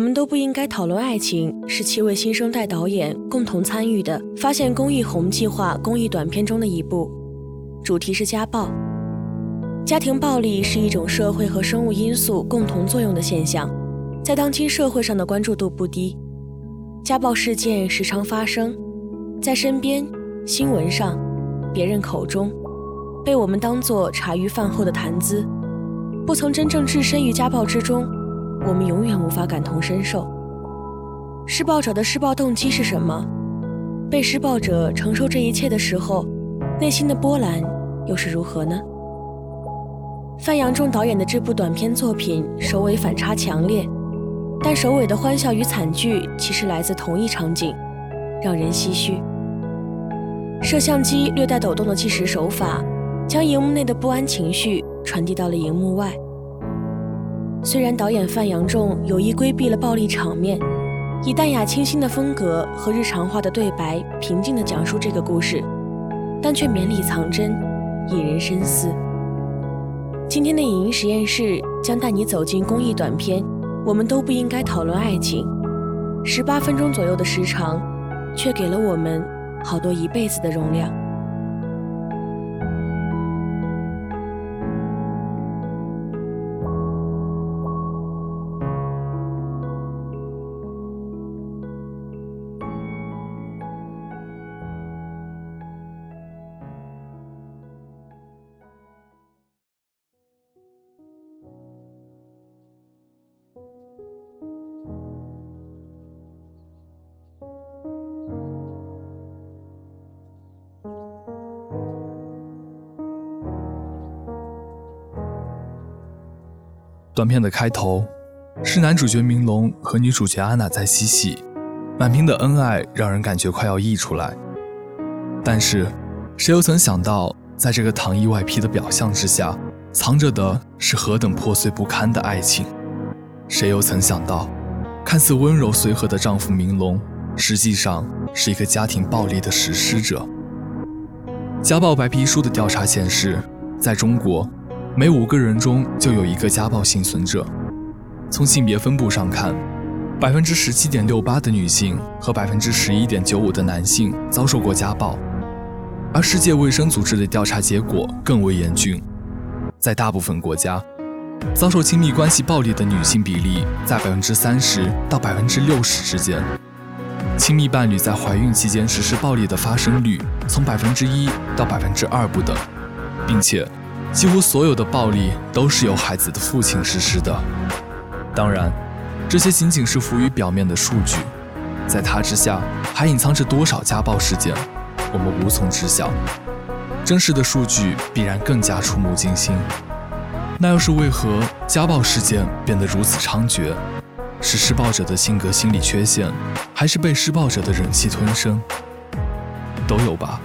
我们都不应该讨论爱情，是七位新生代导演共同参与的“发现公益红计划”公益短片中的一部，主题是家暴。家庭暴力是一种社会和生物因素共同作用的现象，在当今社会上的关注度不低。家暴事件时常发生在身边、新闻上、别人口中，被我们当作茶余饭后的谈资，不曾真正置身于家暴之中。我们永远无法感同身受。施暴者的施暴动机是什么？被施暴者承受这一切的时候，内心的波澜又是如何呢？范扬仲导演的这部短片作品首尾反差强烈，但首尾的欢笑与惨剧其实来自同一场景，让人唏嘘。摄像机略带抖动的计时手法，将荧幕内的不安情绪传递到了荧幕外。虽然导演范扬仲有意规避了暴力场面，以淡雅清新的风格和日常化的对白，平静地讲述这个故事，但却绵里藏针，引人深思。今天的影音实验室将带你走进公益短片，我们都不应该讨论爱情。十八分钟左右的时长，却给了我们好多一辈子的容量。短片的开头是男主角明龙和女主角安娜在嬉戏，满屏的恩爱让人感觉快要溢出来。但是，谁又曾想到，在这个糖衣外披的表象之下，藏着的是何等破碎不堪的爱情？谁又曾想到，看似温柔随和的丈夫明龙，实际上是一个家庭暴力的实施者？家暴白皮书的调查显示，在中国。每五个人中就有一个家暴幸存者。从性别分布上看，百分之十七点六八的女性和百分之十一点九五的男性遭受过家暴，而世界卫生组织的调查结果更为严峻。在大部分国家，遭受亲密关系暴力的女性比例在百分之三十到百分之六十之间，亲密伴侣在怀孕期间实施暴力的发生率从百分之一到百分之二不等，并且。几乎所有的暴力都是由孩子的父亲实施的。当然，这些仅仅是浮于表面的数据，在它之下还隐藏着多少家暴事件，我们无从知晓。真实的数据必然更加触目惊心。那又是为何家暴事件变得如此猖獗？是施暴者的性格心理缺陷，还是被施暴者的忍气吞声？都有吧。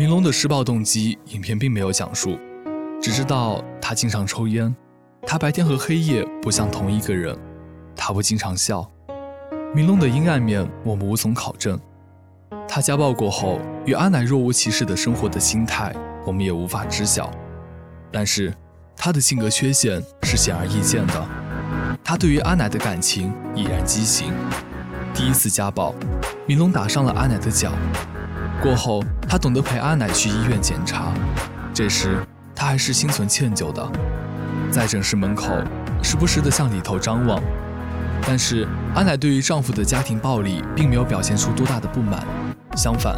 明龙的施暴动机，影片并没有讲述，只知道他经常抽烟，他白天和黑夜不像同一个人，他不经常笑。明龙的阴暗面，我们无从考证。他家暴过后与阿乃若无其事的生活的心态，我们也无法知晓。但是他的性格缺陷是显而易见的，他对于阿乃的感情已然畸形。第一次家暴，明龙打伤了阿乃的脚。过后，他懂得陪阿奶去医院检查。这时，他还是心存歉疚的，在诊室门口时不时地向里头张望。但是，阿奶对于丈夫的家庭暴力并没有表现出多大的不满，相反，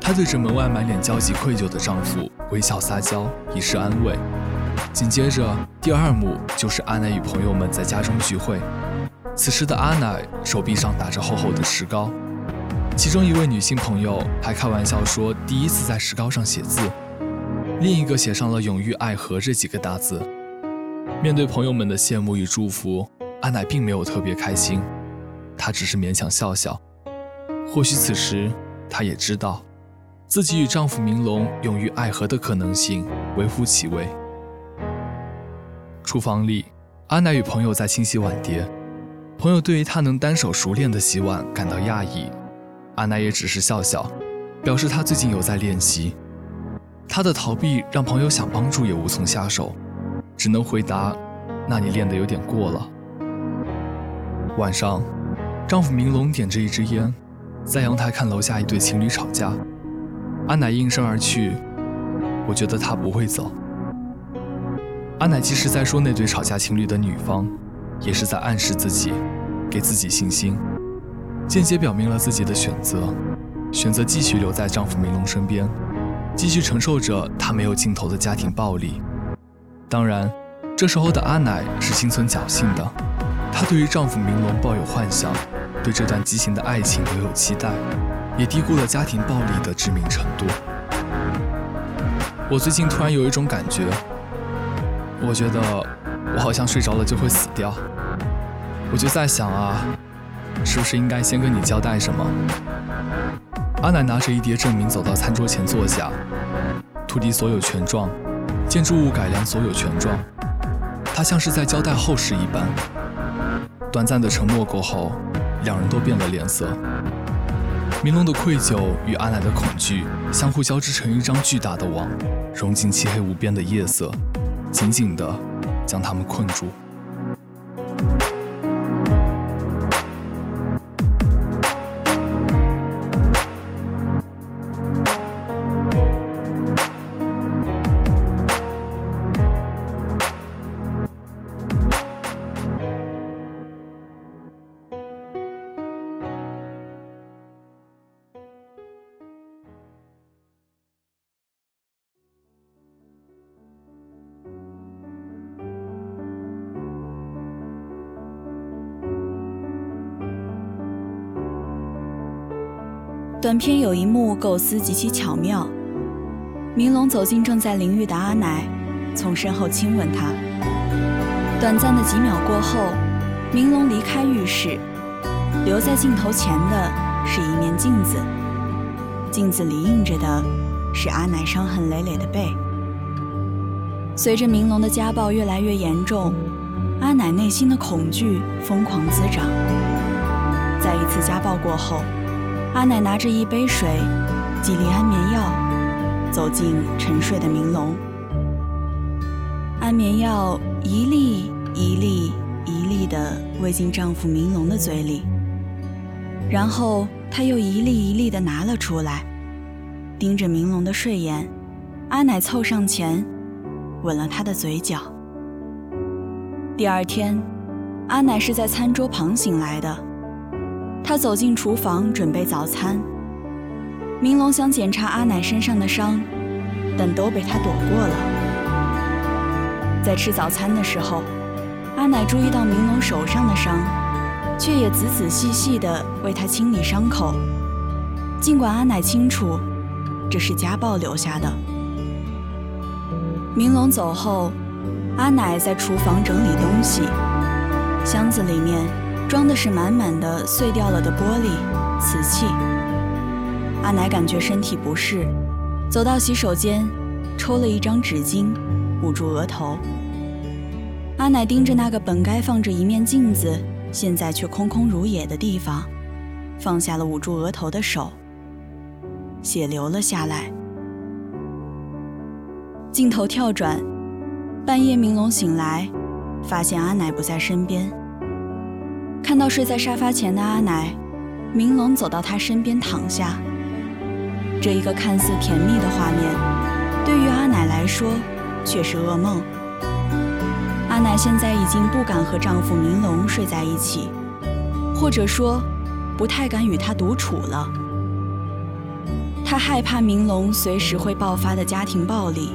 她对着门外满脸焦急愧疚的丈夫微笑撒娇，以示安慰。紧接着，第二幕就是阿奶与朋友们在家中聚会。此时的阿奶手臂上打着厚厚的石膏，其中一位女性朋友还开玩笑说第一次在石膏上写字，另一个写上了“永浴爱河”这几个大字。面对朋友们的羡慕与祝福，阿奶并没有特别开心，她只是勉强笑笑。或许此时她也知道，自己与丈夫明龙永浴爱河的可能性微乎其微。厨房里，阿奶与朋友在清洗碗碟。朋友对于她能单手熟练的洗碗感到讶异，阿奶也只是笑笑，表示她最近有在练习。她的逃避让朋友想帮助也无从下手，只能回答：“那你练得有点过了。”晚上，丈夫明龙点着一支烟，在阳台看楼下一对情侣吵架。阿奶应声而去，我觉得他不会走。阿奶即使在说那对吵架情侣的女方。也是在暗示自己，给自己信心，间接表明了自己的选择，选择继续留在丈夫明龙身边，继续承受着他没有尽头的家庭暴力。当然，这时候的阿奶是心存侥幸的，她对于丈夫明龙抱有幻想，对这段畸形的爱情留有期待，也低估了家庭暴力的致命程度。我最近突然有一种感觉，我觉得。我好像睡着了就会死掉，我就在想啊，是不是应该先跟你交代什么？阿奶拿着一叠证明走到餐桌前坐下，土地所有权状，建筑物改良所有权状，他像是在交代后事一般。短暂的沉默过后，两人都变了脸色。明龙的愧疚与阿奶的恐惧相互交织成一张巨大的网，融进漆黑无边的夜色，紧紧的。将他们困住。短片有一幕构思极其巧妙，明龙走进正在淋浴的阿奶，从身后亲吻她。短暂的几秒过后，明龙离开浴室，留在镜头前的是一面镜子，镜子里映着的是阿奶伤痕累累的背。随着明龙的家暴越来越严重，阿奶内心的恐惧疯狂滋长。在一次家暴过后。阿奶拿着一杯水，几粒安眠药，走进沉睡的明龙。安眠药一粒一粒一粒地喂进丈夫明龙的嘴里，然后她又一粒一粒地拿了出来，盯着明龙的睡眼。阿奶凑上前，吻了他的嘴角。第二天，阿奶是在餐桌旁醒来的。他走进厨房准备早餐。明龙想检查阿奶身上的伤，但都被他躲过了。在吃早餐的时候，阿奶注意到明龙手上的伤，却也仔仔细细地为他清理伤口。尽管阿奶清楚这是家暴留下的。明龙走后，阿奶在厨房整理东西，箱子里面。装的是满满的碎掉了的玻璃、瓷器。阿奶感觉身体不适，走到洗手间，抽了一张纸巾捂住额头。阿奶盯着那个本该放着一面镜子，现在却空空如也的地方，放下了捂住额头的手，血流了下来。镜头跳转，半夜明龙醒来，发现阿奶不在身边。看到睡在沙发前的阿奶，明龙走到她身边躺下。这一个看似甜蜜的画面，对于阿奶来说却是噩梦。阿奶现在已经不敢和丈夫明龙睡在一起，或者说，不太敢与他独处了。她害怕明龙随时会爆发的家庭暴力，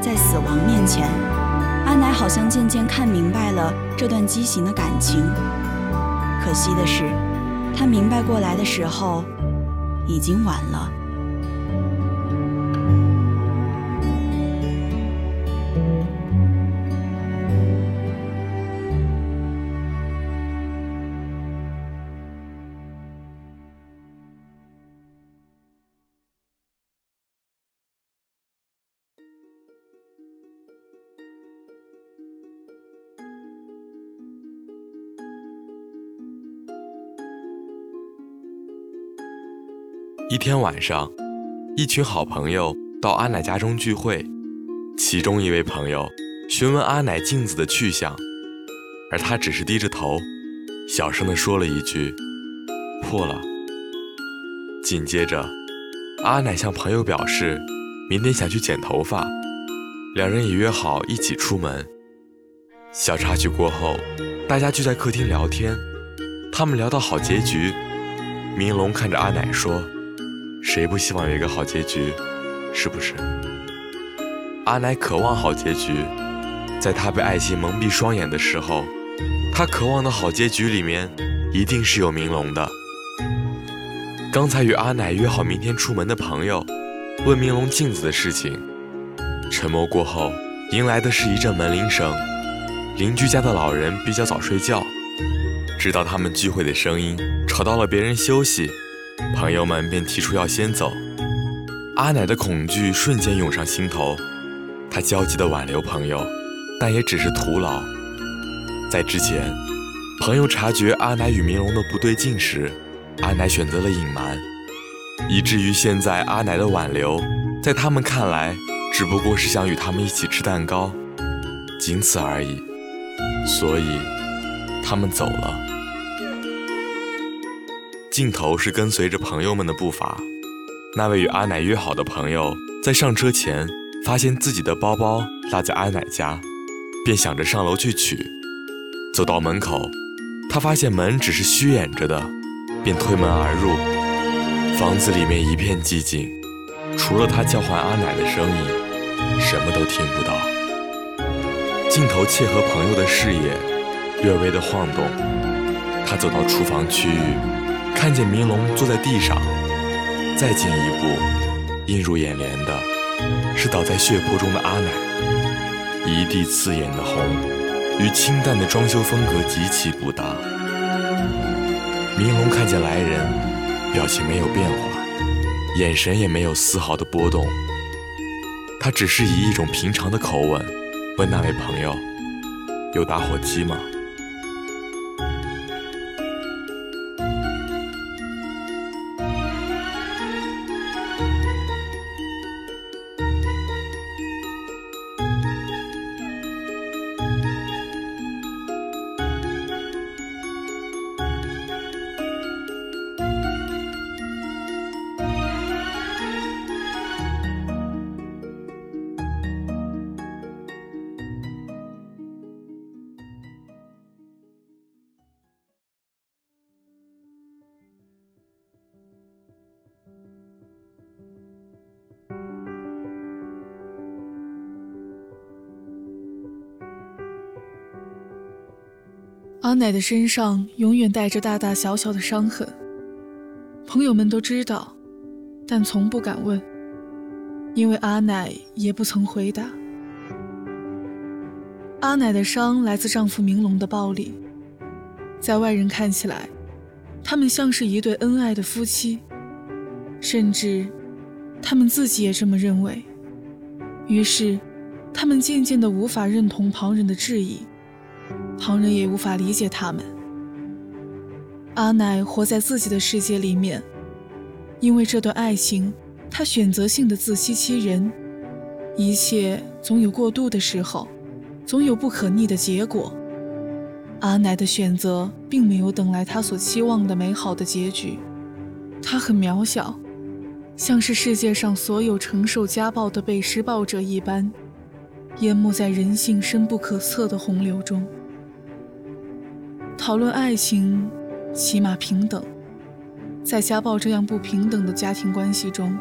在死亡面前，阿奶好像渐渐看明白了这段畸形的感情。可惜的是，他明白过来的时候，已经晚了。一天晚上，一群好朋友到阿奶家中聚会，其中一位朋友询问阿奶镜子的去向，而他只是低着头，小声地说了一句：“破了。”紧接着，阿奶向朋友表示，明天想去剪头发，两人也约好一起出门。小插曲过后，大家聚在客厅聊天，他们聊到好结局，明龙看着阿奶说。谁不希望有一个好结局，是不是？阿奶渴望好结局，在她被爱情蒙蔽双眼的时候，她渴望的好结局里面，一定是有明龙的。刚才与阿奶约好明天出门的朋友，问明龙镜子的事情，沉默过后，迎来的是一阵门铃声。邻居家的老人比较早睡觉，知道他们聚会的声音吵到了别人休息。朋友们便提出要先走，阿奶的恐惧瞬间涌上心头，她焦急地挽留朋友，但也只是徒劳。在之前，朋友察觉阿奶与明龙的不对劲时，阿奶选择了隐瞒，以至于现在阿奶的挽留，在他们看来只不过是想与他们一起吃蛋糕，仅此而已。所以，他们走了。镜头是跟随着朋友们的步伐，那位与阿奶约好的朋友在上车前发现自己的包包落在阿奶家，便想着上楼去取。走到门口，他发现门只是虚掩着的，便推门而入。房子里面一片寂静，除了他叫唤阿奶的声音，什么都听不到。镜头切合朋友的视野，略微的晃动，他走到厨房区域。看见明龙坐在地上，再进一步，映入眼帘的是倒在血泊中的阿奶，一地刺眼的红，与清淡的装修风格极其不搭。明龙看见来人，表情没有变化，眼神也没有丝毫的波动，他只是以一种平常的口吻问那位朋友：“有打火机吗？”阿奶的身上永远带着大大小小的伤痕，朋友们都知道，但从不敢问，因为阿奶也不曾回答。阿奶的伤来自丈夫明龙的暴力，在外人看起来，他们像是一对恩爱的夫妻，甚至他们自己也这么认为。于是，他们渐渐的无法认同旁人的质疑。旁人也无法理解他们。阿奶活在自己的世界里面，因为这段爱情，她选择性的自欺欺人。一切总有过度的时候，总有不可逆的结果。阿奶的选择并没有等来她所期望的美好的结局。她很渺小，像是世界上所有承受家暴的被施暴者一般，淹没在人性深不可测的洪流中。讨论爱情，起码平等。在家暴这样不平等的家庭关系中，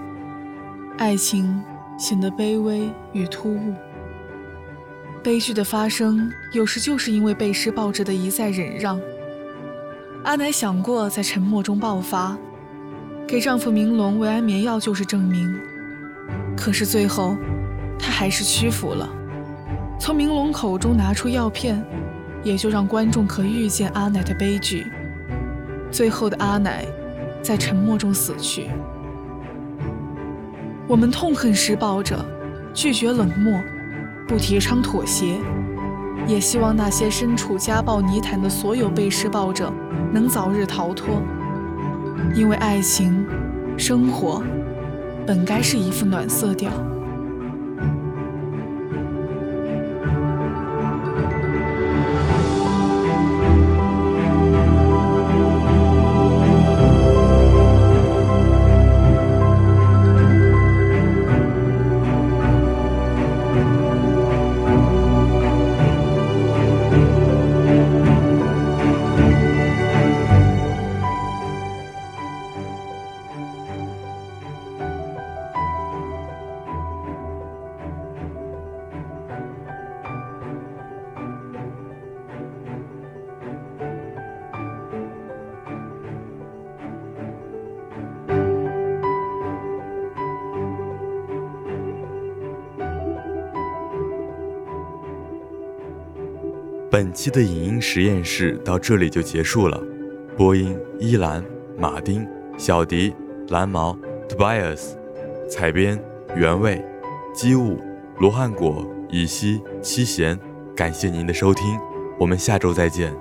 爱情显得卑微与突兀。悲剧的发生，有时就是因为被施暴者的一再忍让。阿奶想过在沉默中爆发。给丈夫明龙喂安眠药就是证明，可是最后，她还是屈服了。从明龙口中拿出药片，也就让观众可预见阿奶的悲剧。最后的阿奶，在沉默中死去。我们痛恨施暴者，拒绝冷漠，不提倡妥协，也希望那些身处家暴泥潭的所有被施暴者能早日逃脱。因为爱情、生活本该是一副暖色调。本期的影音实验室到这里就结束了。播音：依兰、马丁、小迪、蓝毛、Tobias，采编：原味、机务、罗汉果、乙烯、七贤。感谢您的收听，我们下周再见。